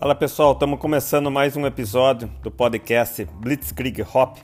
Fala pessoal, estamos começando mais um episódio do podcast Blitzkrieg Hop.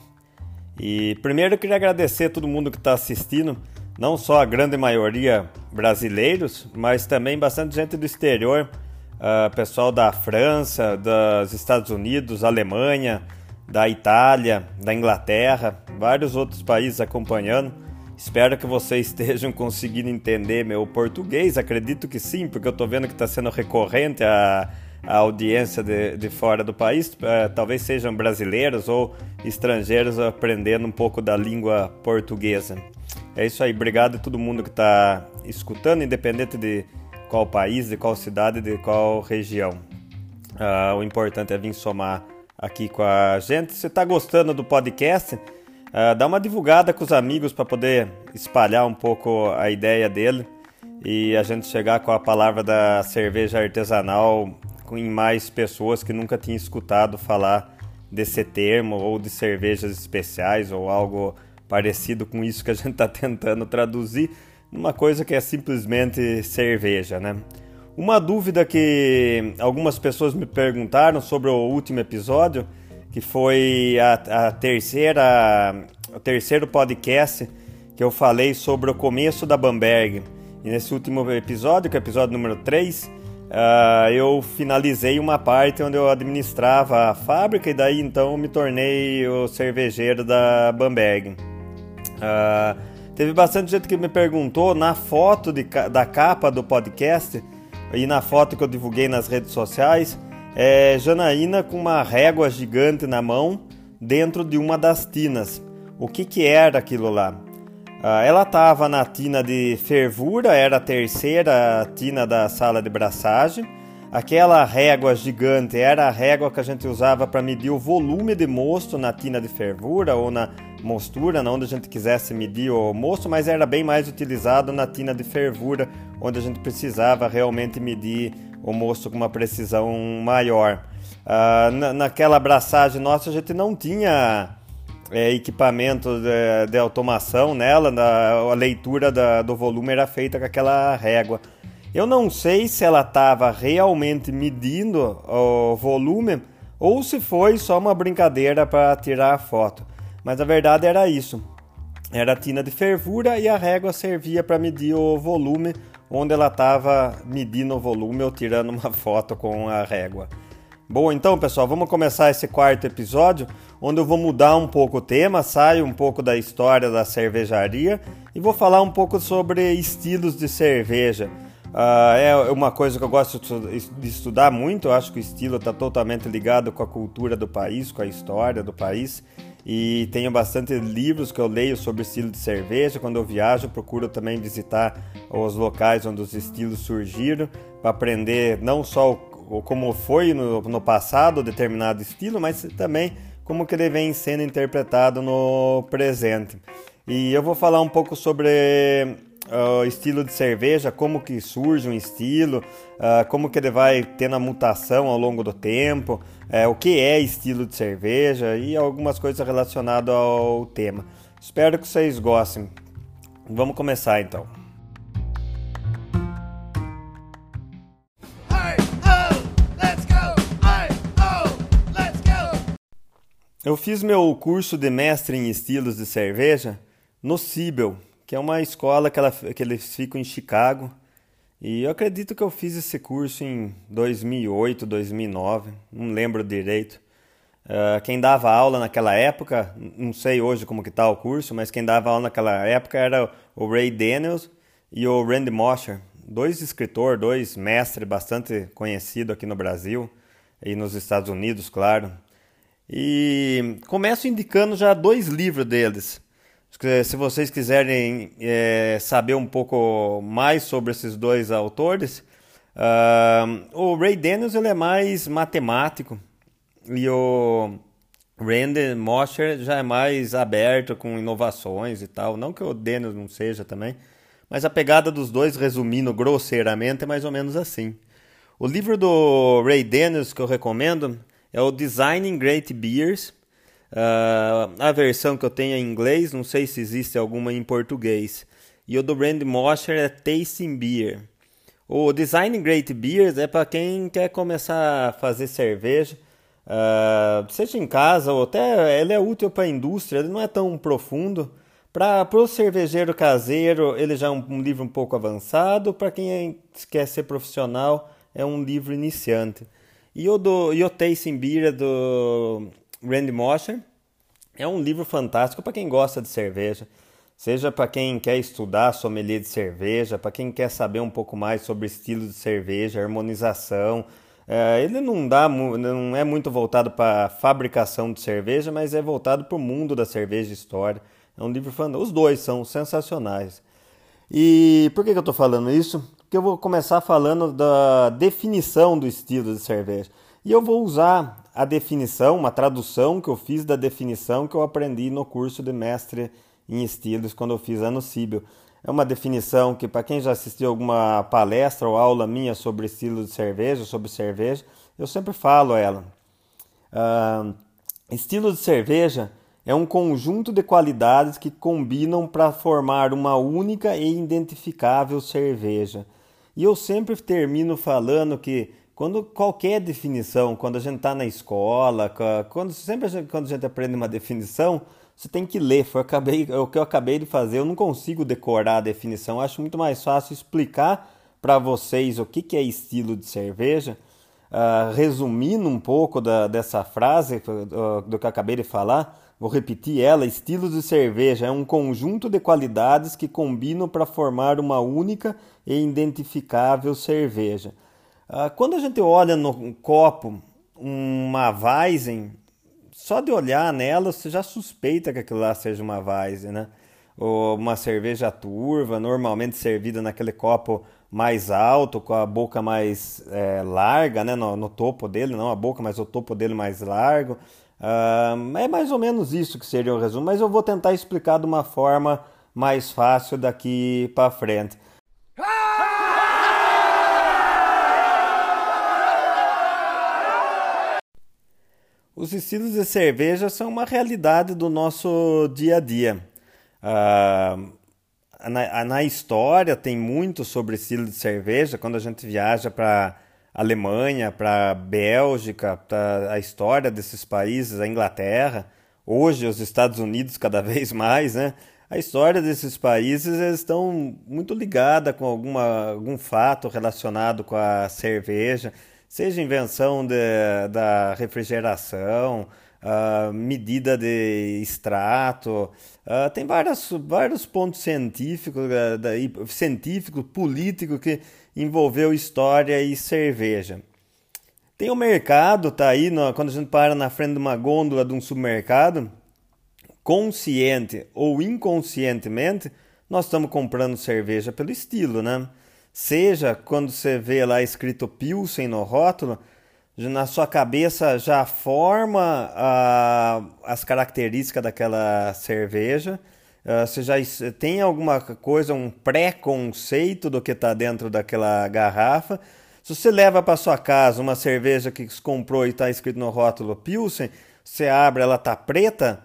E primeiro eu queria agradecer a todo mundo que está assistindo, não só a grande maioria brasileiros, mas também bastante gente do exterior, uh, pessoal da França, dos Estados Unidos, Alemanha, da Itália, da Inglaterra, vários outros países acompanhando. Espero que vocês estejam conseguindo entender meu português. Acredito que sim, porque eu estou vendo que está sendo recorrente a a audiência de, de fora do país, é, talvez sejam brasileiros ou estrangeiros aprendendo um pouco da língua portuguesa. É isso aí, obrigado a todo mundo que está escutando, independente de qual país, de qual cidade, de qual região. Uh, o importante é vir somar aqui com a gente. Se está gostando do podcast, uh, dá uma divulgada com os amigos para poder espalhar um pouco a ideia dele e a gente chegar com a palavra da cerveja artesanal em mais pessoas que nunca tinham escutado falar desse termo ou de cervejas especiais ou algo parecido com isso que a gente está tentando traduzir numa coisa que é simplesmente cerveja, né? Uma dúvida que algumas pessoas me perguntaram sobre o último episódio, que foi a, a terceira, o terceiro podcast que eu falei sobre o começo da Bamberg. E nesse último episódio, que é o episódio número 3, uh, eu finalizei uma parte onde eu administrava a fábrica e daí então me tornei o cervejeiro da Bamberg. Uh, teve bastante gente que me perguntou na foto de, da capa do podcast e na foto que eu divulguei nas redes sociais, é Janaína com uma régua gigante na mão dentro de uma das tinas. O que, que era aquilo lá? Ah, ela estava na tina de fervura, era a terceira tina da sala de braçagem. Aquela régua gigante era a régua que a gente usava para medir o volume de mosto na tina de fervura ou na mostura, onde a gente quisesse medir o mosto, mas era bem mais utilizado na tina de fervura, onde a gente precisava realmente medir o mosto com uma precisão maior. Uh, na, naquela braçagem nossa a gente não tinha é, equipamento de, de, automação nela, na, a leitura da, do volume era feita com aquela régua. Eu não sei se ela estava realmente medindo o volume ou se foi só uma brincadeira para tirar a foto. Mas a verdade era isso. Era a tina de fervura e a régua servia para medir o volume onde ela estava medindo o volume ou tirando uma foto com a régua. Bom, então pessoal, vamos começar esse quarto episódio, onde eu vou mudar um pouco o tema, saio um pouco da história da cervejaria e vou falar um pouco sobre estilos de cerveja. Uh, é uma coisa que eu gosto de estudar muito, eu acho que o estilo está totalmente ligado com a cultura do país, com a história do país. E tenho bastante livros que eu leio sobre estilo de cerveja. Quando eu viajo, procuro também visitar os locais onde os estilos surgiram para aprender não só o como foi no, no passado determinado estilo, mas também como que ele vem sendo interpretado no presente. E eu vou falar um pouco sobre o uh, estilo de cerveja, como que surge um estilo, uh, como que ele vai tendo a mutação ao longo do tempo, uh, o que é estilo de cerveja e algumas coisas relacionadas ao tema. Espero que vocês gostem. Vamos começar então. Eu fiz meu curso de mestre em estilos de cerveja no Cibel, que é uma escola que, ela, que eles ficam em Chicago. E eu acredito que eu fiz esse curso em 2008, 2009, não lembro direito. Uh, quem dava aula naquela época, não sei hoje como que tá o curso, mas quem dava aula naquela época era o Ray Daniels e o Randy Mosher, dois escritores, dois mestres bastante conhecidos aqui no Brasil e nos Estados Unidos, claro. E começo indicando já dois livros deles. Se vocês quiserem é, saber um pouco mais sobre esses dois autores, uh, o Ray Daniels ele é mais matemático e o Randy Mosher já é mais aberto com inovações e tal. Não que o Daniels não seja também, mas a pegada dos dois, resumindo grosseiramente, é mais ou menos assim. O livro do Ray Daniels que eu recomendo é o Designing Great Beers. Uh, a versão que eu tenho é em inglês, não sei se existe alguma em português. E o do Brand Mosher é Tasting Beer. O Design Great Beers é para quem quer começar a fazer cerveja, uh, seja em casa ou até ele é útil para a indústria, ele não é tão profundo. Para o cervejeiro caseiro, ele já é um, um livro um pouco avançado. Para quem é, quer ser profissional, é um livro iniciante. E o, do, Tasting Beer do Randy Mosher é um livro fantástico para quem gosta de cerveja. Seja para quem quer estudar sommelier de cerveja, para quem quer saber um pouco mais sobre estilo de cerveja, harmonização. É, ele não, dá, não é muito voltado para fabricação de cerveja, mas é voltado para o mundo da cerveja e história. É um livro fantástico. Os dois são sensacionais. E por que, que eu estou falando isso? Porque eu vou começar falando da definição do estilo de cerveja. E eu vou usar a definição, uma tradução que eu fiz da definição que eu aprendi no curso de mestre em estilos quando eu fiz ano Cíbio. É uma definição que, para quem já assistiu alguma palestra ou aula minha sobre estilo de cerveja, sobre cerveja, eu sempre falo ela. Uh, estilo de cerveja é um conjunto de qualidades que combinam para formar uma única e identificável cerveja. E eu sempre termino falando que quando qualquer definição, quando a gente está na escola, quando sempre a gente, quando a gente aprende uma definição, você tem que ler. Foi acabei, é o que eu acabei de fazer. Eu não consigo decorar a definição. Eu acho muito mais fácil explicar para vocês o que, que é estilo de cerveja, uh, resumindo um pouco da, dessa frase uh, do que eu acabei de falar. Vou repetir ela: estilo de cerveja é um conjunto de qualidades que combinam para formar uma única e identificável cerveja. Uh, quando a gente olha no copo uma Weizen, só de olhar nela você já suspeita que aquilo lá seja uma Weizen, né? Ou uma cerveja turva, normalmente servida naquele copo mais alto, com a boca mais é, larga, né? No, no, topo dele, não a boca, mas o topo dele mais largo. Uh, é mais ou menos isso que seria o resumo, mas eu vou tentar explicar de uma forma mais fácil daqui para frente. Os estilos de cerveja são uma realidade do nosso dia a dia. Uh, na, na, história tem muito sobre estilo de cerveja. Quando a gente viaja para Alemanha, para Bélgica, para a história desses países, a Inglaterra, hoje os Estados Unidos cada vez mais, né? A história desses países estão muito ligada com alguma, algum fato relacionado com a cerveja seja invenção de, da refrigeração, uh, medida de extrato, uh, tem vários, vários pontos científicos, uh, político que envolveu história e cerveja. Tem o mercado, tá aí, quando a gente para na frente de uma gôndola de um supermercado, consciente ou inconscientemente, nós estamos comprando cerveja pelo estilo, né? Seja quando você vê lá escrito Pilsen no rótulo, na sua cabeça já forma uh, as características daquela cerveja. Uh, você já tem alguma coisa, um pré-conceito do que está dentro daquela garrafa. Se você leva para sua casa uma cerveja que comprou e está escrito no rótulo Pilsen, você abre, ela está preta,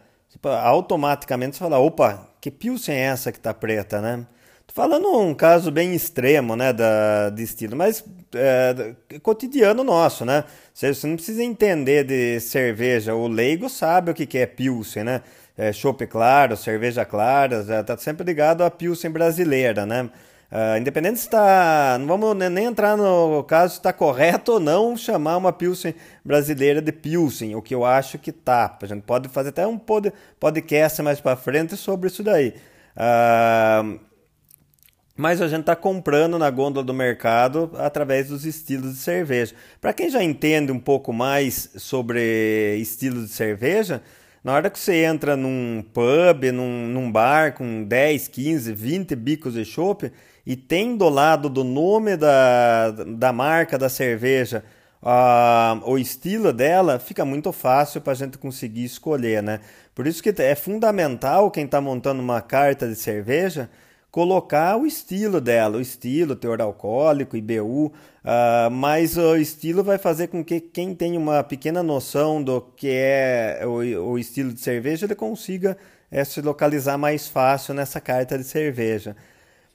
automaticamente você fala, opa, que Pilsen é essa que está preta, né? Falando um caso bem extremo, né, da, de estilo, mas é, cotidiano nosso, né? Você, não precisa entender de cerveja. O leigo sabe o que, que é Pilsen, né? É, claro, cerveja clara, está sempre ligado à Pilsen brasileira, né? Uh, independente se está. Não vamos nem entrar no caso se está correto ou não chamar uma Pilsen brasileira de Pilsen, o que eu acho que tá. A gente pode fazer até um podcast mais para frente sobre isso daí. Uh, mas a gente está comprando na gôndola do mercado através dos estilos de cerveja. Para quem já entende um pouco mais sobre estilos de cerveja, na hora que você entra num pub, num, num bar com 10, 15, 20 bicos de chopp e tem do lado do nome da, da marca da cerveja uh, o estilo dela, fica muito fácil para a gente conseguir escolher, né? Por isso que é fundamental quem está montando uma carta de cerveja colocar o estilo dela, o estilo, teor alcoólico, IBU, uh, ah, mas o estilo vai fazer com que quem tem uma pequena noção do que é o, o estilo de cerveja, ele consiga é, se localizar mais fácil nessa carta de cerveja.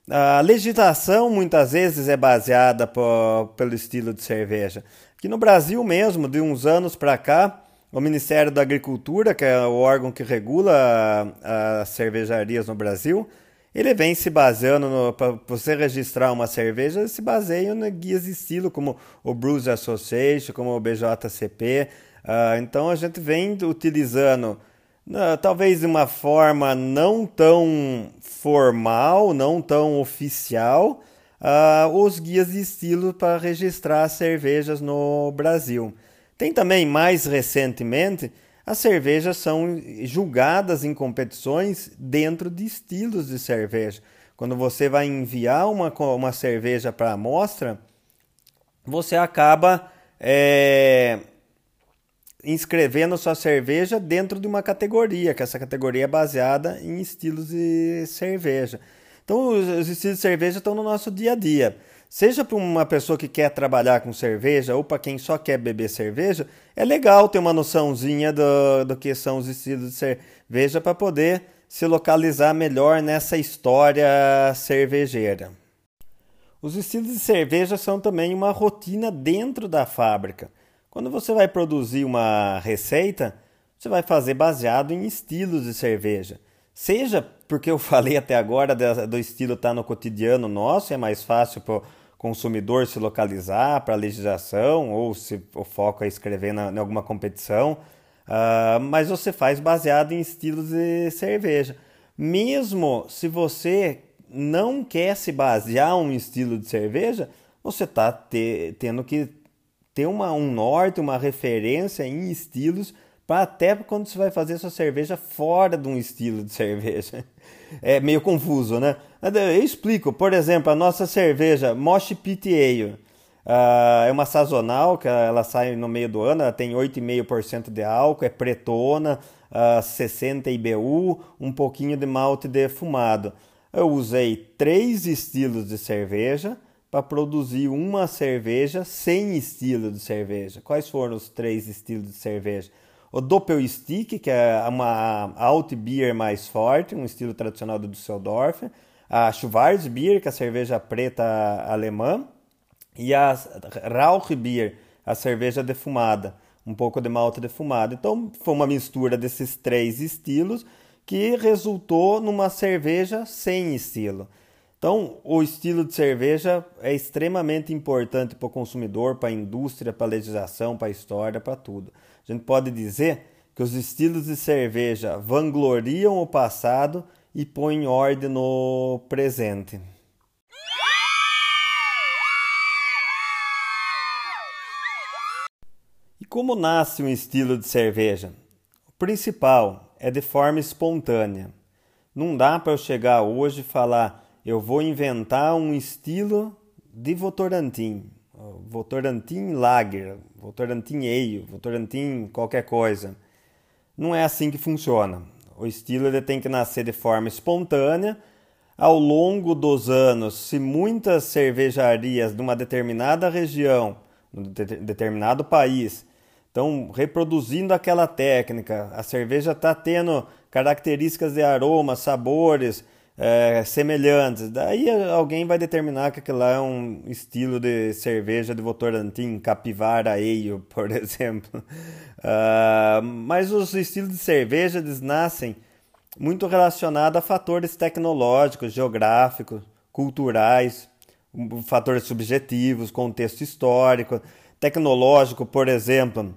A legislação muitas vezes é baseada pelo estilo de cerveja. Aqui no Brasil mesmo, de uns anos para cá, o Ministério da Agricultura, que é o órgão que regula as cervejarias no Brasil, ele vem se baseando para você registrar uma cerveja, se baseia em guias de estilo como o Bruce Association, como o BJCP. Uh, ah, então a gente vem utilizando uh, talvez de uma forma não tão formal, não tão oficial, uh, os guias de estilo para registrar cervejas no Brasil. Tem também, mais recentemente, as cervejas são julgadas em competições dentro de estilos de cerveja. Quando você vai enviar uma, uma cerveja para amostra, você acaba é, inscrevendo sua cerveja dentro de uma categoria, que essa categoria é baseada em estilos de cerveja. Então, os estilos de cerveja estão no nosso dia a dia. Seja para uma pessoa que quer trabalhar com cerveja ou para quem só quer beber cerveja, é legal ter uma noçãozinha do, do que são os estilos de cerveja para poder se localizar melhor nessa história cervejeira. Os estilos de cerveja são também uma rotina dentro da fábrica. Quando você vai produzir uma receita, você vai fazer baseado em estilos de cerveja. Seja porque eu falei até agora do estilo estar tá no cotidiano nosso, é mais fácil para o consumidor se localizar para a legislação, ou se o foco é escrever na, em alguma competição, uh, mas você faz baseado em estilos de cerveja. Mesmo se você não quer se basear em um estilo de cerveja, você está te, tendo que ter uma, um norte, uma referência em estilos para até quando você vai fazer sua cerveja fora de um estilo de cerveja. É meio confuso, né? Eu explico. Por exemplo, a nossa cerveja Mosh Pit Ale. Uh, é uma sazonal que ela sai no meio do ano, ela tem 8,5% de álcool, é pretona, uh, 60 IBU, um pouquinho de malte defumado. Eu usei três estilos de cerveja para produzir uma cerveja sem estilo de cerveja. Quais foram os três estilos de cerveja? O Doppelstick, que é uma Alt Beer mais forte, um estilo tradicional do Düsseldorf, a Schwarzbier, que é a cerveja preta alemã, e a Rauchbier, a cerveja defumada, um pouco de malte defumado. Então foi uma mistura desses três estilos que resultou numa cerveja sem estilo. Então, o estilo de cerveja é extremamente importante para o consumidor, para a indústria, para a legislação, para a história, para tudo. A gente pode dizer que os estilos de cerveja vangloriam o passado e põem ordem no presente. E como nasce um estilo de cerveja? O principal é de forma espontânea. Não dá para eu chegar hoje e falar, eu vou inventar um estilo de Votorantim. Votorantim Lager, Votorantim Ale, Votorantim qualquer coisa. Não é assim que funciona. O estilo ele tem que nascer de forma espontânea. Ao longo dos anos, se muitas cervejarias de uma determinada região, de determinado país, estão reproduzindo aquela técnica, a cerveja está tendo características de aroma, sabores, é, semelhantes. Daí alguém vai determinar que aquilo lá é um estilo de cerveja de Votorantim, Capivara Ale, por exemplo. Uh, mas os estilos de cerveja eles nascem muito relacionados a fatores tecnológicos, geográficos, culturais, fatores subjetivos, contexto histórico, tecnológico, por exemplo,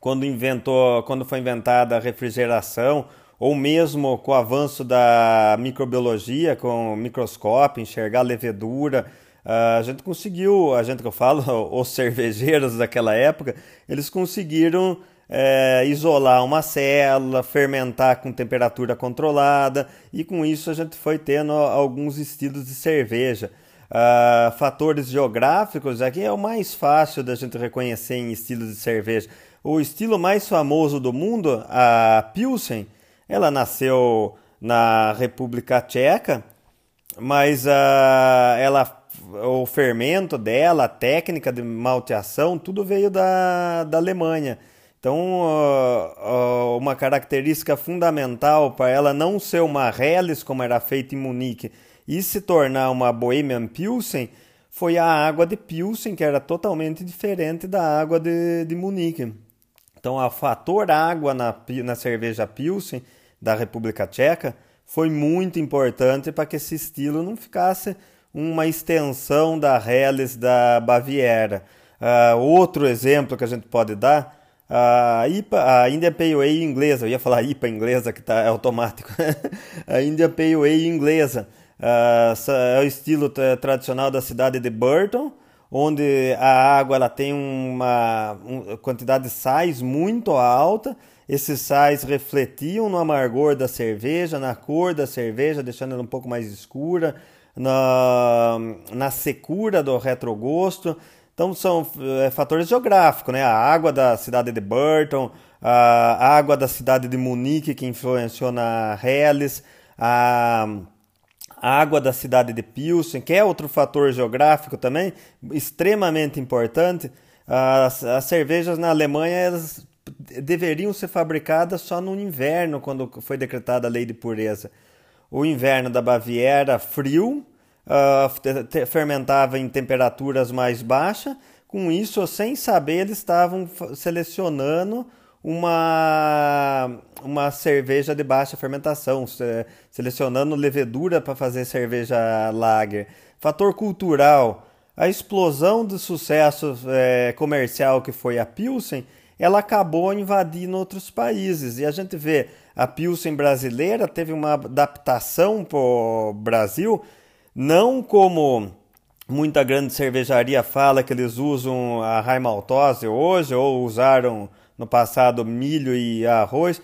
quando inventou, quando foi inventada a refrigeração, ou mesmo com o avanço da microbiologia, com o microscópio, enxergar levedura, a gente conseguiu, a gente que eu falo, os cervejeiros daquela época, eles conseguiram é, isolar uma célula, fermentar com temperatura controlada e com isso a gente foi tendo alguns estilos de cerveja. Uh, fatores geográficos aqui é o mais fácil da gente reconhecer em estilos de cerveja. O estilo mais famoso do mundo, a Pilsen, ela nasceu na República Tcheca, mas uh, ela, o fermento dela, a técnica de malteação, tudo veio da, da Alemanha. Então, uh, uh, uma característica fundamental para ela não ser uma Helles, como era feita em Munique, e se tornar uma Bohemian Pilsen foi a água de Pilsen, que era totalmente diferente da água de, de Munique. Então, o fator água na, na cerveja Pilsen da República Tcheca foi muito importante para que esse estilo não ficasse uma extensão da Helles da Baviera. Uh, outro exemplo que a gente pode dar, a IPA, a India Pale Ale inglesa, eu ia falar IPA inglesa que está automático, a India Pale Ale inglesa, uh, é o estilo tradicional da cidade de Burton, onde a água ela tem uma, quantidade de sais muito alta, esses sais refletiam no amargor da cerveja, na cor da cerveja, deixando ela um pouco mais escura, na, na secura do retrogosto. Então são é, fatores geográficos, né? A água da cidade de Burton, a água da cidade de Munique que influenciou na Helles, a água da cidade de Pilsen, que é outro fator geográfico também extremamente importante. As, as cervejas na Alemanha elas deveriam ser fabricadas só no inverno, quando foi decretada a lei de pureza o inverno da Baviera frio, uh, fermentava em temperaturas mais baixas. Com isso, sem saber, eles estavam selecionando uma, uma cerveja de baixa fermentação, selecionando levedura para fazer cerveja lager. Fator cultural, a explosão de sucesso é, comercial que foi a Pilsen, ela acabou invadindo outros países. E a gente vê a Pilsen brasileira teve uma adaptação para o Brasil, não como muita grande cervejaria fala que eles usam a raimaltose hoje, ou usaram no passado milho e arroz,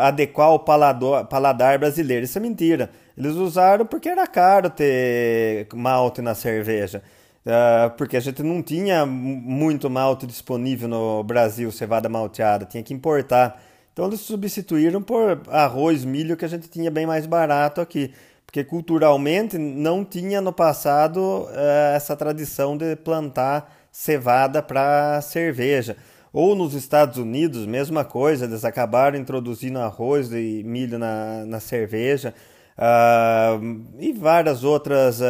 adequar o paladar brasileiro. Isso é mentira. Eles usaram porque era caro ter malte na cerveja. Uh, porque a gente não tinha muito malte disponível no Brasil, cevada malteada, tinha que importar. Então eles substituíram por arroz, milho que a gente tinha bem mais barato aqui. Porque culturalmente não tinha no passado eh, essa tradição de plantar cevada para cerveja. Ou nos Estados Unidos, mesma coisa, eles acabaram introduzindo arroz e milho na, na cerveja. Uh, e várias outras uh,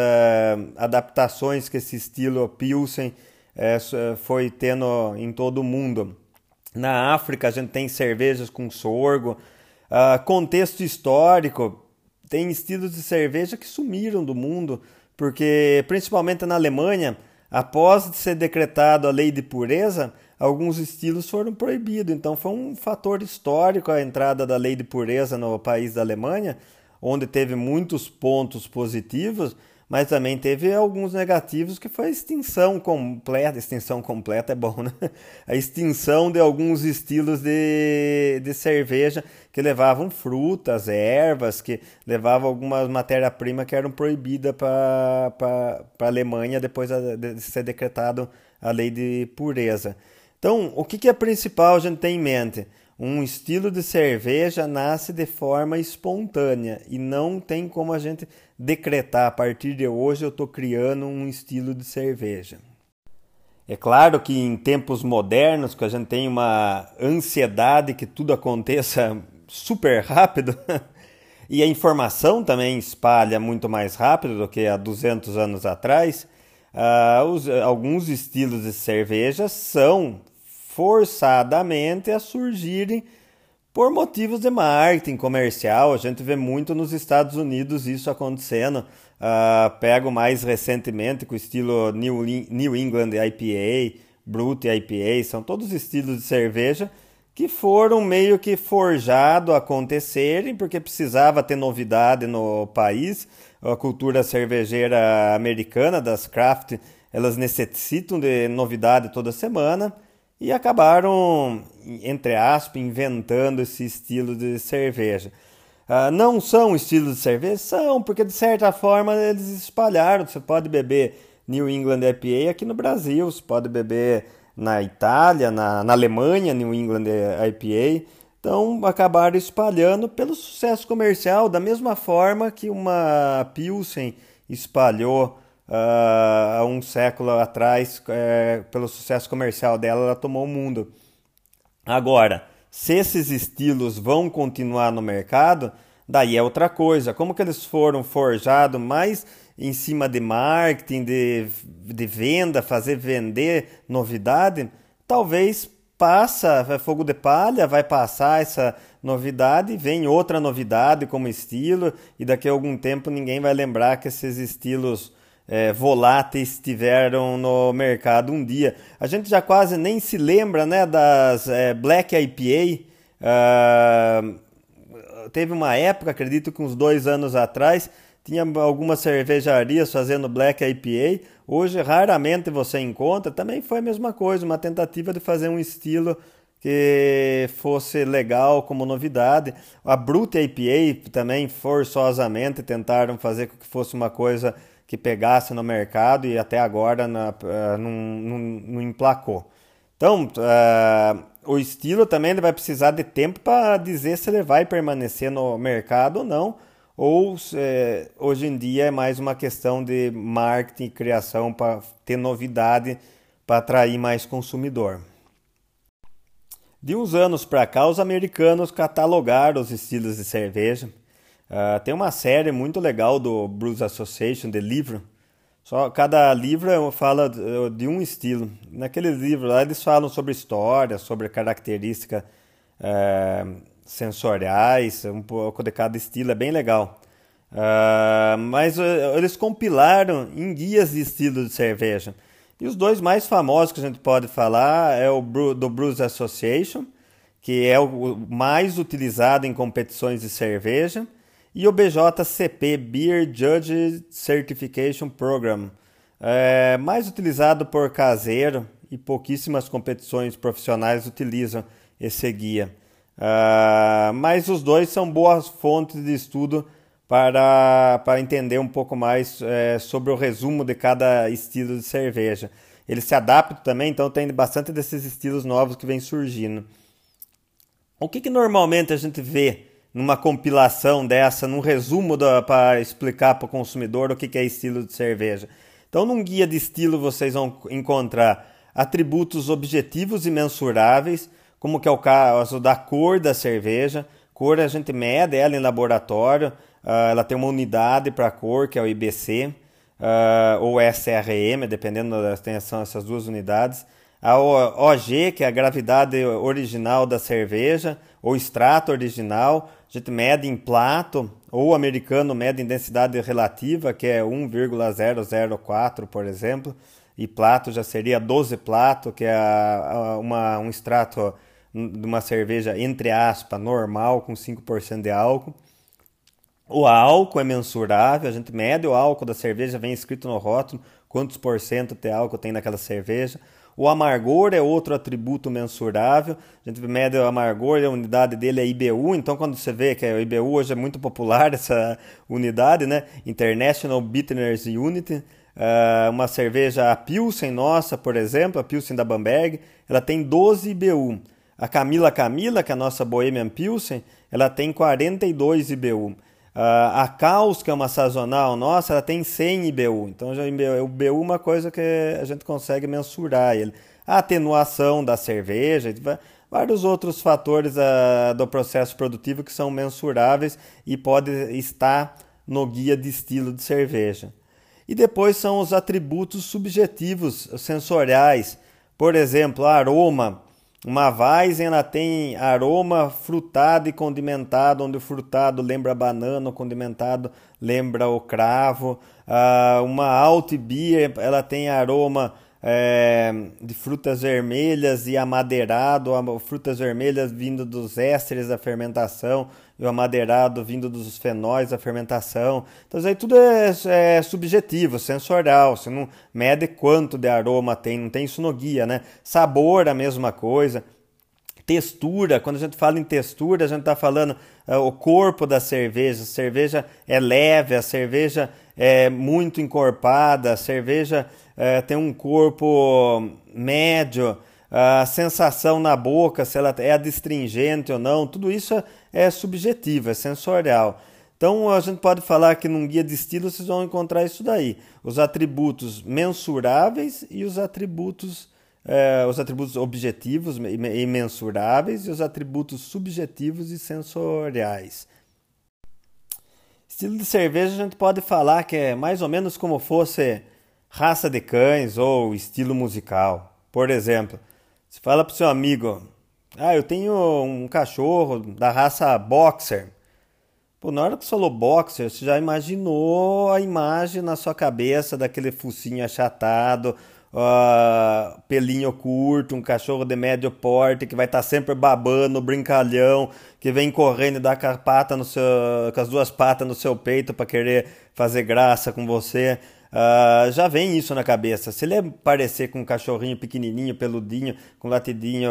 adaptações que esse estilo Pilsen uh, foi tendo em todo o mundo. Na África a gente tem cervejas com sorgo. Uh, contexto histórico, tem estilos de cerveja que sumiram do mundo, porque principalmente na Alemanha, após ser decretado a lei de pureza, alguns estilos foram proibidos. Então foi um fator histórico a entrada da lei de pureza no país da Alemanha, onde teve muitos pontos positivos, mas também teve alguns negativos que foi a extinção completa, extinção completa é bom, né? A extinção de alguns estilos de, de cerveja que levavam frutas, ervas, que levavam algumas matérias-primas que eram proibidas para a Alemanha depois de ser decretado a lei de pureza. Então, o que, que é principal a gente ter em mente? um estilo de cerveja nasce de forma espontânea e não tem como a gente decretar a partir de hoje eu estou criando um estilo de cerveja. É claro que em tempos modernos, que a gente tem uma ansiedade que tudo aconteça super rápido, e a informação também espalha muito mais rápido do que há 200 anos atrás, uh, os, alguns estilos de cerveja são forçadamente a surgirem por motivos de marketing comercial. A gente vê muito nos Estados Unidos isso acontecendo. Uh, pego mais recentemente com o estilo New, New England IPA, Brut IPA, são todos estilos de cerveja que foram meio que forjado a acontecerem porque precisava ter novidade no país. A cultura cervejeira americana das craft, elas necessitam de novidade toda semana e acabaram, entre aspas, inventando esse estilo de cerveja. Uh, não são estilos de cerveja? São, porque de certa forma eles espalharam. Você pode beber New England IPA aqui no Brasil, você pode beber na Itália, na, na Alemanha, New England IPA. Então acabaram espalhando pelo sucesso comercial, da mesma forma que uma Pilsen espalhou uh, há um século atrás, é, pelo sucesso comercial dela, ela tomou o mundo. Agora, se esses estilos vão continuar no mercado, daí é outra coisa. Como que eles foram forjados mais em cima de marketing, de, de venda, fazer vender novidade, talvez passa, é fogo de palha, vai passar essa novidade, vem outra novidade como estilo, e daqui a algum tempo ninguém vai lembrar que esses estilos é, voláteis estiveram no mercado um dia. A gente já quase nem se lembra né, das é, Black IPA. Uh, ah, teve uma época, acredito que uns dois anos atrás, tinha algumas cervejarias fazendo Black IPA. Hoje raramente você encontra. Também foi a mesma coisa, uma tentativa de fazer um estilo que fosse legal como novidade. A Brute IPA também forçosamente tentaram fazer com que fosse uma coisa que pegasse no mercado e até agora na, uh, não, não, não, emplacou. Então, uh, o estilo também ele vai precisar de tempo para dizer se ele vai permanecer no mercado ou não ou é, hoje em dia é mais uma questão de marketing e criação para ter novidade para atrair mais consumidor. De uns anos para cá, os americanos catalogaram os estilos de cerveja. Uh, tem uma série muito legal do Bruce Association de livro. Só cada livro fala de um estilo. Naquele livro lá eles falam sobre história, sobre característica uh, sensoriais, um pouco de cada estilo, é bem legal. Uh, mas eles compilaram em guias de estilo de cerveja. E os dois mais famosos que a gente pode falar é o do Bruce Association, que é o mais utilizado em competições de cerveja, e o BJCP Beer Judge Certification Program, é mais utilizado por caseiro e pouquíssimas competições profissionais utilizam esse guia. Uh, mas os dois são boas fontes de estudo para, para entender um pouco mais é, sobre o resumo de cada estilo de cerveja. Ele se adapta também, então tem bastante desses estilos novos que vem surgindo. O que, que normalmente a gente vê numa compilação dessa, num resumo para explicar para o consumidor o que, que é estilo de cerveja? Então, num guia de estilo vocês vão encontrar atributos objetivos e mensuráveis, como que é o caso da cor da cerveja. Cor a gente mede ela em laboratório, uh, ela tem uma unidade para cor, que é o IBC, ah, ou SRM, dependendo, tem, são essas duas unidades. A OG, que é a gravidade original da cerveja, ou extrato original, a gente mede em plato, ou o americano mede em densidade relativa, que é 1,004, por exemplo, e plato já seria 12 plato, que é uma, um extrato de uma cerveja, entre aspas, normal, com 5% de álcool. O álcool é mensurável, a gente mede o álcool da cerveja, vem escrito no rótulo quantos por cento de álcool tem naquela cerveja. O amargor é outro atributo mensurável. A gente mede o amargor, a unidade dele é IBU. Então, quando você vê que o IBU hoje é muito popular essa unidade, né? International Bitterness Unit. Uh, uma cerveja a Pilsen nossa, por exemplo, a Pilsen da Bamberg, ela tem 12 IBU. A Camila Camila, que é a nossa Bohemian Pilsen, ela tem 42 IBU. Uh, a que é uma sazonal nossa, ela tem 100 IBU. Então, já, o IBU é uma coisa que a gente consegue mensurar ele. A atenuação da cerveja, vários outros fatores uh, do processo produtivo que são mensuráveis e pode estar no guia de estilo de cerveja. E depois são os atributos subjetivos sensoriais. Por exemplo, aroma. Uma Weizen ela tem aroma frutado e condimentado, onde o frutado lembra banana, o condimentado lembra o cravo. Uh, uma Alt Beer ela tem aroma é, de frutas vermelhas e amadeirado, frutas vermelhas vindo dos ésteres da fermentação e o amadeirado vindo dos fenóis da fermentação. Então, isso aí tudo é, é, subjetivo, sensorial. Você não mede quanto de aroma tem, não tem isso no guia, né? Sabor, a mesma coisa. Textura, quando a gente fala em textura, a gente está falando uh, o corpo da cerveja. A cerveja é leve, a cerveja é muito encorpada, a cerveja é, tem um corpo médio, a sensação na boca, se ela é adstringente ou não, tudo isso é subjetivo, é sensorial. Então a gente pode falar que num guia de estilo vocês vão encontrar isso daí: os atributos mensuráveis e os atributos, é, os atributos objetivos e mensuráveis e os atributos subjetivos e sensoriais. Estilo de cerveja a gente pode falar que é mais ou menos como fosse raça de cães ou estilo musical. Por exemplo, se fala para seu amigo, ah, eu tenho um cachorro da raça boxer. Pô, na hora que falou boxer, você já imaginou a imagem na sua cabeça daquele focinho achatado, uh, pelinho curto, um cachorro de médio porte que vai estar tá sempre babando, brincalhão, que vem correndo e dá com, a pata no seu, com as duas patas no seu peito para querer fazer graça com você. Uh, já vem isso na cabeça. Se ele parecer com um cachorrinho pequenininho, peludinho, com latidinho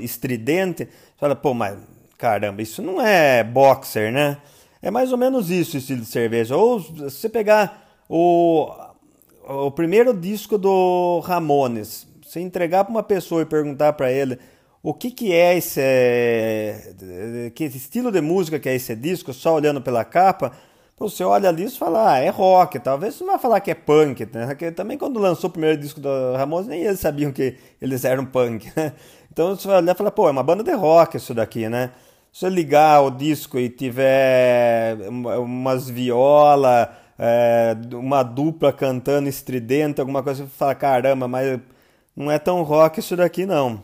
estridente, você fala, pô, mas caramba, isso não é boxer, né? É mais ou menos isso o estilo de cerveja. Ou se você pegar o, o primeiro disco do Ramones, você entregar para uma pessoa e perguntar para ele o que, que é esse que estilo de música que é esse disco, só olhando pela capa, você olha ali e fala, ah, é rock. Talvez você não vai falar que é punk, né? Porque também quando lançou o primeiro disco do Ramones, nem eles sabiam que eles eram punk, né? Então você vai olhar e fala, pô, é uma banda de rock isso daqui, né? Se você ligar o disco e tiver umas viola, é, uma dupla cantando estridente, alguma coisa, você fala, caramba, mas não é tão rock isso daqui não.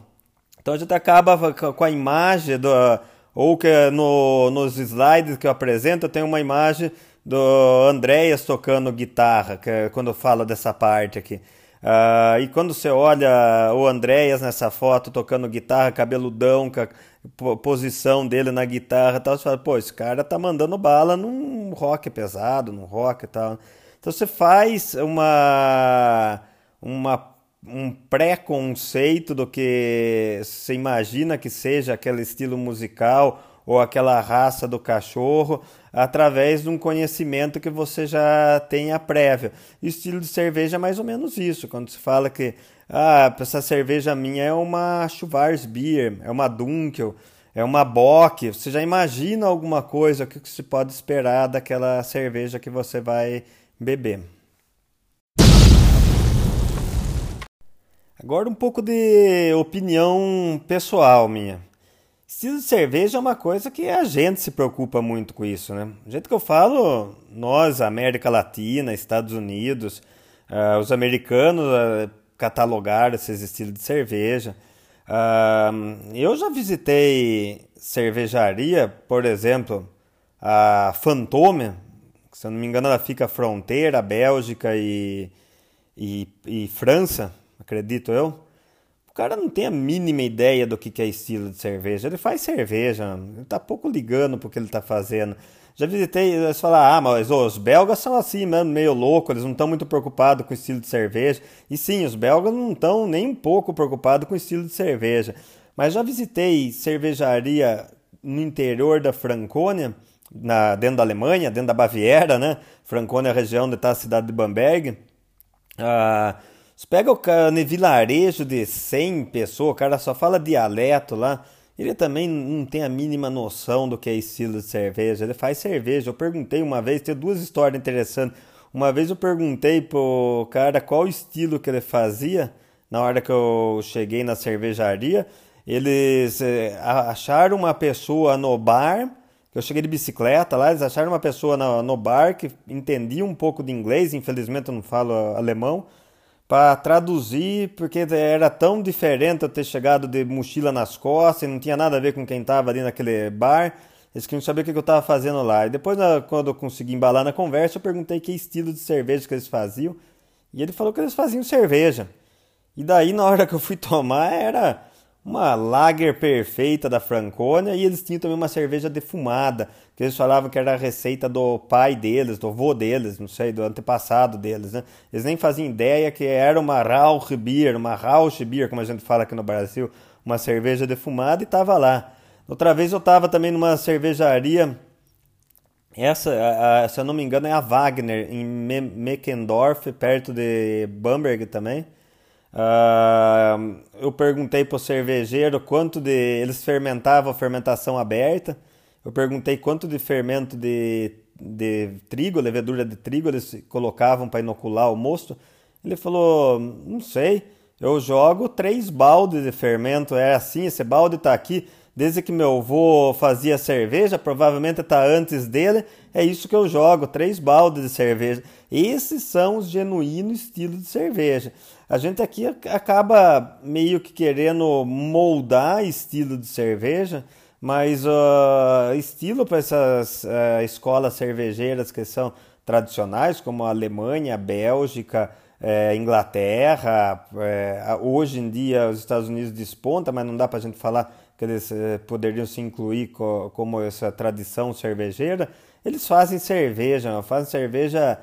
Então a gente acaba com a imagem do ou que no, nos slides que eu apresento tem uma imagem do Andréas tocando guitarra, que é quando eu falo dessa parte aqui. Uh, e quando você olha o Andréas nessa foto tocando guitarra, cabeludão, com a posição dele na guitarra e tal, você fala, pô, esse cara tá mandando bala num rock pesado, num rock e tal. Então você faz uma, uma um pré-conceito do que você imagina que seja aquele estilo musical ou aquela raça do cachorro através de um conhecimento que você já tenha prévio. Estilo de cerveja é mais ou menos isso, quando se fala que ah, essa cerveja minha é uma Schwarzbier, é uma Dunkel, é uma Bock, você já imagina alguma coisa, o que se pode esperar daquela cerveja que você vai beber. Agora um pouco de opinião pessoal minha. Estilo de cerveja é uma coisa que a gente se preocupa muito com isso, né? Do jeito que eu falo, nós, América Latina, Estados Unidos, uh, os americanos uh, catalogaram esses estilos de cerveja. Uh, eu já visitei cervejaria, por exemplo, a Fantôme, se eu não me engano ela fica fronteira, Bélgica e, e, e França, acredito eu. O cara não tem a mínima ideia do que é estilo de cerveja. Ele faz cerveja, ele tá pouco ligando pro que ele tá fazendo. Já visitei, eles falam, ah, mas os belgas são assim mesmo, meio louco, eles não estão muito preocupados com o estilo de cerveja. E sim, os belgas não estão nem um pouco preocupados com o estilo de cerveja. Mas já visitei cervejaria no interior da Franconia, na, dentro da Alemanha, dentro da Baviera, né? Franconia é a região onde está a cidade de Bamberg. Ah, você pega o cara no vilarejo de 100 pessoas, o cara só fala dialeto lá. Ele também não tem a mínima noção do que é estilo de cerveja. Ele faz cerveja. Eu perguntei uma vez, tem duas histórias interessantes. Uma vez eu perguntei pro cara qual estilo que ele fazia na hora que eu cheguei na cervejaria. Eles eh, acharam uma pessoa no bar. Eu cheguei de bicicleta lá, eles acharam uma pessoa no bar que entendia um pouco de inglês. Infelizmente eu não falo alemão para traduzir, porque era tão diferente eu ter chegado de mochila nas costas, e não tinha nada a ver com quem estava ali naquele bar. Eles queriam saber o que eu estava fazendo lá. E depois, quando eu consegui embalar na conversa, eu perguntei que estilo de cerveja que eles faziam. E ele falou que eles faziam cerveja. E daí, na hora que eu fui tomar, era uma lager perfeita da Franconia e eles tinham também uma cerveja defumada, que eles falavam que era a receita do pai deles, do avô deles, não sei, do antepassado deles, né? Eles nem faziam ideia que era uma Rauchbier, uma Rauchbier, como a gente fala aqui no Brasil, uma cerveja defumada e estava lá. Outra vez eu estava também numa cervejaria, essa, a, a, se eu não me engano, é a Wagner, em Me Meckendorf, perto de Bamberg também. Uh, eu perguntei para o cervejeiro quanto de. Eles fermentavam fermentação aberta. Eu perguntei quanto de fermento de, de trigo, levedura de trigo, eles colocavam para inocular o mosto. Ele falou: Não sei, eu jogo três baldes de fermento. É assim, esse balde está aqui. Desde que meu avô fazia cerveja, provavelmente está antes dele, é isso que eu jogo, três baldes de cerveja. Esses são os genuínos estilos de cerveja. A gente aqui acaba meio que querendo moldar estilo de cerveja, mas uh, estilo para essas uh, escolas cervejeiras que são tradicionais, como a Alemanha, a Bélgica, é, Inglaterra, é, hoje em dia os Estados Unidos desponta, mas não dá para a gente falar que eles é, poderiam se incluir co como essa tradição cervejeira. Eles fazem cerveja, fazem cerveja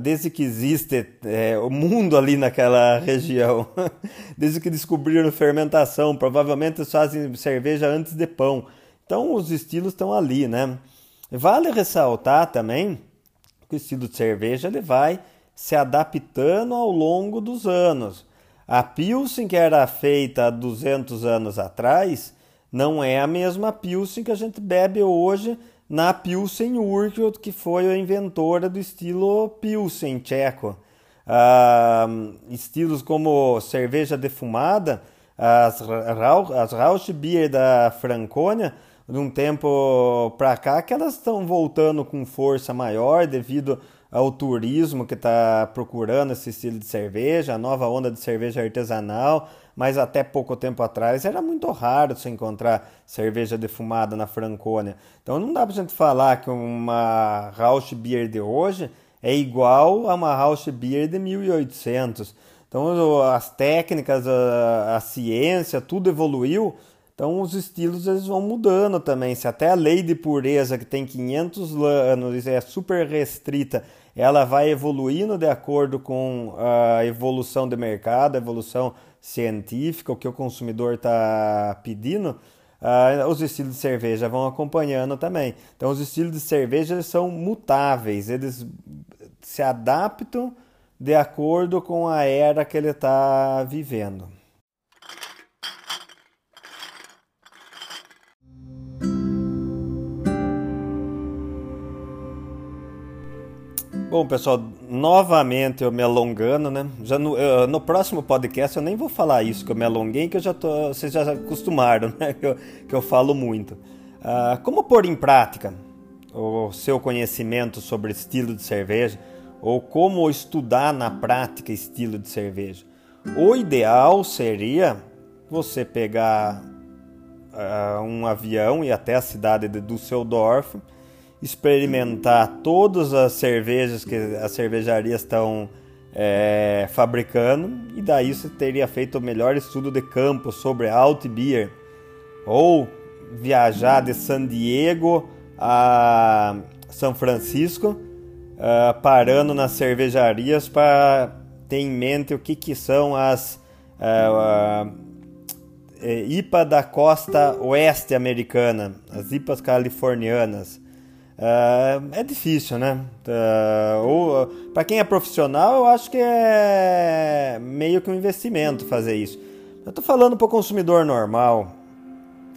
desde que existe é, o mundo ali naquela região, desde que descobriram fermentação. Provavelmente eles fazem cerveja antes de pão. Então os estilos estão ali, né? Vale ressaltar também que o estilo de cerveja ele vai se adaptando ao longo dos anos. A Pilsen que era feita há 200 anos atrás não é a mesma Pilsen que a gente bebe hoje na Pilsen Urquell, que foi a inventora do estilo Pilsen tcheco. Ah, estilos como cerveja defumada, as, as Rausch Beer da Franconia, de um tempo para cá, que elas estão voltando com força maior devido ao turismo que está procurando esse estilo de cerveja, a nova onda de cerveja artesanal, mas até pouco tempo atrás era muito raro se encontrar cerveja defumada na Franconia. Então não dá para a gente falar que uma Rausch Beer de hoje é igual a uma Rausch Beer de 1800. Então as técnicas, a, a ciência, tudo evoluiu, então os estilos eles vão mudando também. Se até a lei de pureza que tem 500 anos é super restrita ela vai evoluindo de acordo com a evolução do mercado, a evolução científica, o que o consumidor está pedindo, uh, os estilos de cerveja vão acompanhando também. Então, os estilos de cerveja são mutáveis, eles se adaptam de acordo com a era que ele está vivendo. Bom, pessoal, novamente eu me alongando, né? Já no, uh, no, próximo podcast eu nem vou falar isso, que eu me alonguei, que eu já tô, vocês já acostumaram, né? Que eu, que eu falo muito. Uh, como pôr em prática o seu conhecimento sobre estilo de cerveja ou como estudar na prática estilo de cerveja? O ideal seria você pegar uh, um avião e até a cidade de Düsseldorf experimentar todas as cervejas que as cervejarias estão é, fabricando e daí você teria feito o melhor estudo de campo sobre alt beer. Ou viajar de San Diego a São Francisco uh, parando nas cervejarias para ter em mente o que, que são as uh, uh, IPA da costa oeste americana, as IPAs californianas, é difícil, né? Uh, para quem é profissional, eu acho que é meio que um investimento fazer isso. Eu estou falando para o consumidor normal.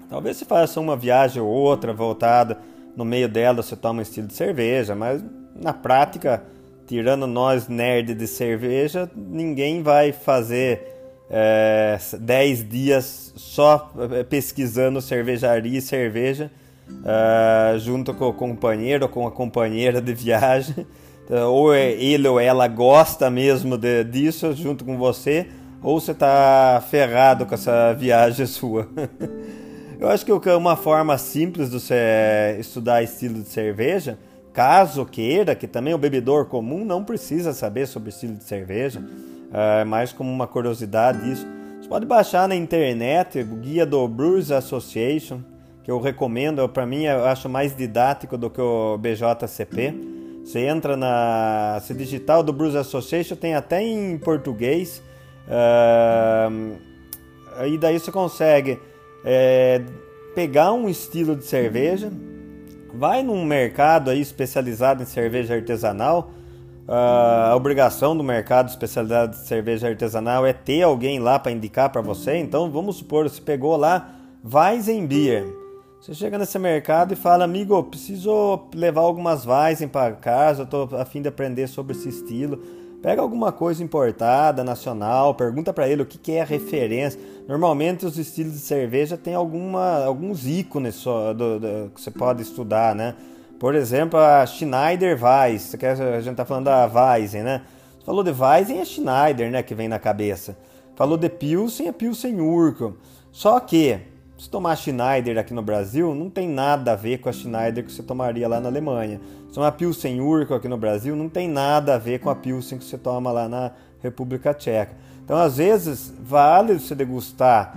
Talvez você faça uma viagem ou outra voltada, no meio dela você toma um estilo de cerveja, mas na prática, tirando nós nerd de cerveja, ninguém vai fazer 10 é, dias só é, pesquisando cervejaria e cerveja uh, junto com o companheiro ou com a companheira de viagem. Uh, ou é ele ou ela gosta mesmo de, disso junto com você, ou você está ferrado com essa viagem sua. Eu acho que uma forma simples de você estudar estilo de cerveja, caso queira, que também o bebedor comum não precisa saber sobre estilo de cerveja, é mais como uma curiosidade isso. Você pode baixar na internet o guia do Brewers Association, que eu recomendo, para mim eu acho mais didático do que o BJCP. Você entra na se digital do Bruce Association, tem até em português. Uh, e daí você consegue é, pegar um estilo de cerveja, vai num mercado aí especializado em cerveja artesanal. Uh, a obrigação do mercado especializado de cerveja artesanal é ter alguém lá para indicar para você. Então vamos supor, você pegou lá Weizenbier. Você chega nesse mercado e fala, amigo, preciso levar algumas Weizen para casa, eu a fim de aprender sobre esse estilo. Pega alguma coisa importada, nacional, pergunta para ele o que, que é a referência. Normalmente os estilos de cerveja têm alguma, alguns ícones só do, do, que você pode estudar, né? Por exemplo, a Schneider Weiss, a gente tá falando da Weizen, né? Falou de Weizen é Schneider, né, que vem na cabeça. Falou de Pilsen, é Pilsen Urquell. Só que se tomar Schneider aqui no Brasil, não tem nada a ver com a Schneider que você tomaria lá na Alemanha. Se tomar Pilsen Urquell aqui no Brasil, não tem nada a ver com a Pilsen que você toma lá na República Tcheca. Então, às vezes, vale você degustar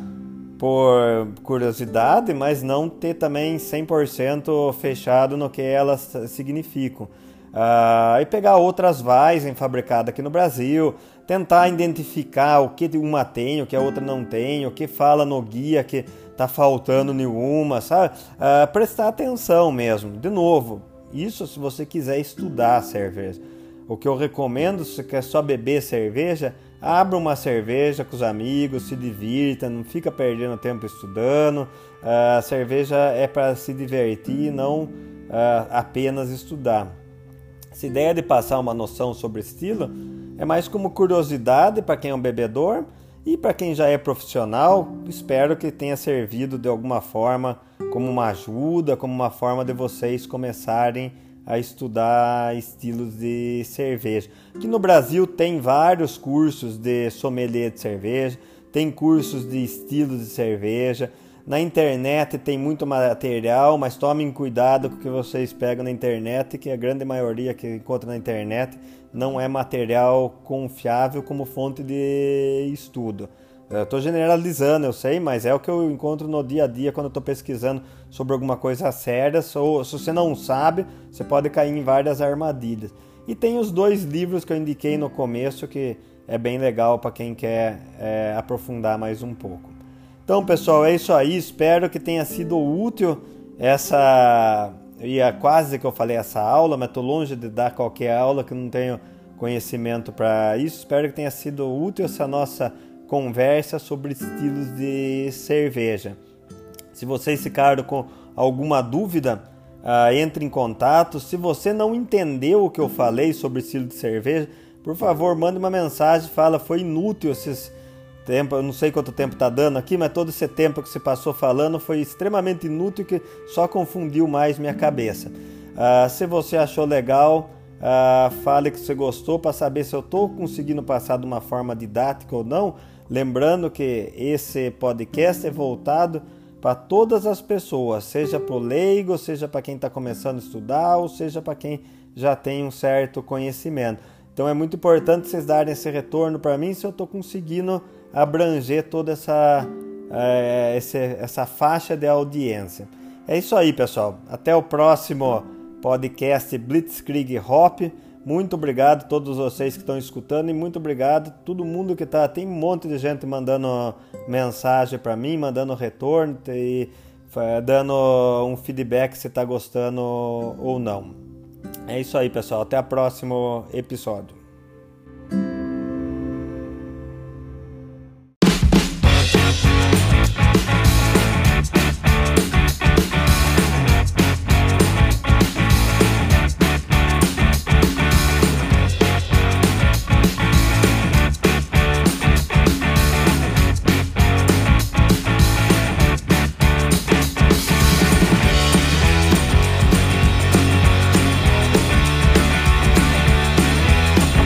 por curiosidade, mas não ter também 100% fechado no que elas significam. Uh, e pegar outras Weizen fabricadas aqui no Brasil, tentar identificar o que uma tem, o que a outra não tem, o que fala no guia que tá faltando nenhuma, sabe? Uh, prestar atenção mesmo. De novo, isso se você quiser estudar cerveja. O que eu recomendo, se você quer só beber cerveja, abra uma cerveja com os amigos, se divirta, não fica perdendo tempo estudando. Uh, a cerveja é para se divertir, não uh, apenas estudar. Essa ideia de passar uma noção sobre estilo é mais como curiosidade para quem é um bebedor e para quem já é profissional, espero que tenha servido de alguma forma como uma ajuda, como uma forma de vocês começarem a estudar estilos de cerveja. Aqui no Brasil tem vários cursos de sommelier de cerveja, tem cursos de estilos de cerveja. Na internet tem muito material, mas tomem cuidado com o que vocês pegam na internet, que a grande maioria que encontra na internet não é material confiável como fonte de estudo. Estou generalizando, eu sei, mas é o que eu encontro no dia a dia quando estou pesquisando sobre alguma coisa séria. Se você não sabe, você pode cair em várias armadilhas. E tem os dois livros que eu indiquei no começo que é bem legal para quem quer é, aprofundar mais um pouco. Então, pessoal, é isso aí. Espero que tenha sido útil essa ia quase que eu falei essa aula, mas estou longe de dar qualquer aula que não tenho conhecimento para isso. Espero que tenha sido útil essa nossa conversa sobre estilos de cerveja. Se vocês ficaram com alguma dúvida, uh, entre em contato. Se você não entendeu o que eu falei sobre estilo de cerveja, por favor, mande uma mensagem, fala foi inútil esses tempo, eu não sei quanto tempo está dando aqui, mas todo esse tempo que se passou falando foi extremamente inútil que só confundiu mais minha cabeça. Uh, se você achou legal, uh, fale que você gostou para saber se eu estou conseguindo passar de uma forma didática ou não. Lembrando que esse podcast é voltado para todas as pessoas, seja para o leigo, seja para quem está começando a estudar, ou seja para quem já tem um certo conhecimento. Então é muito importante vocês darem esse retorno para mim se eu estou conseguindo abranger toda essa, é, esse, essa faixa de audiência. É isso aí, pessoal. Até o próximo podcast Blitzkrieg Hop. Muito obrigado a todos vocês que estão escutando e muito obrigado a todo mundo que está. Tem um monte de gente mandando mensagem para mim, mandando retorno e dando um feedback se está gostando ou não. É isso aí, pessoal. Até o próximo episódio.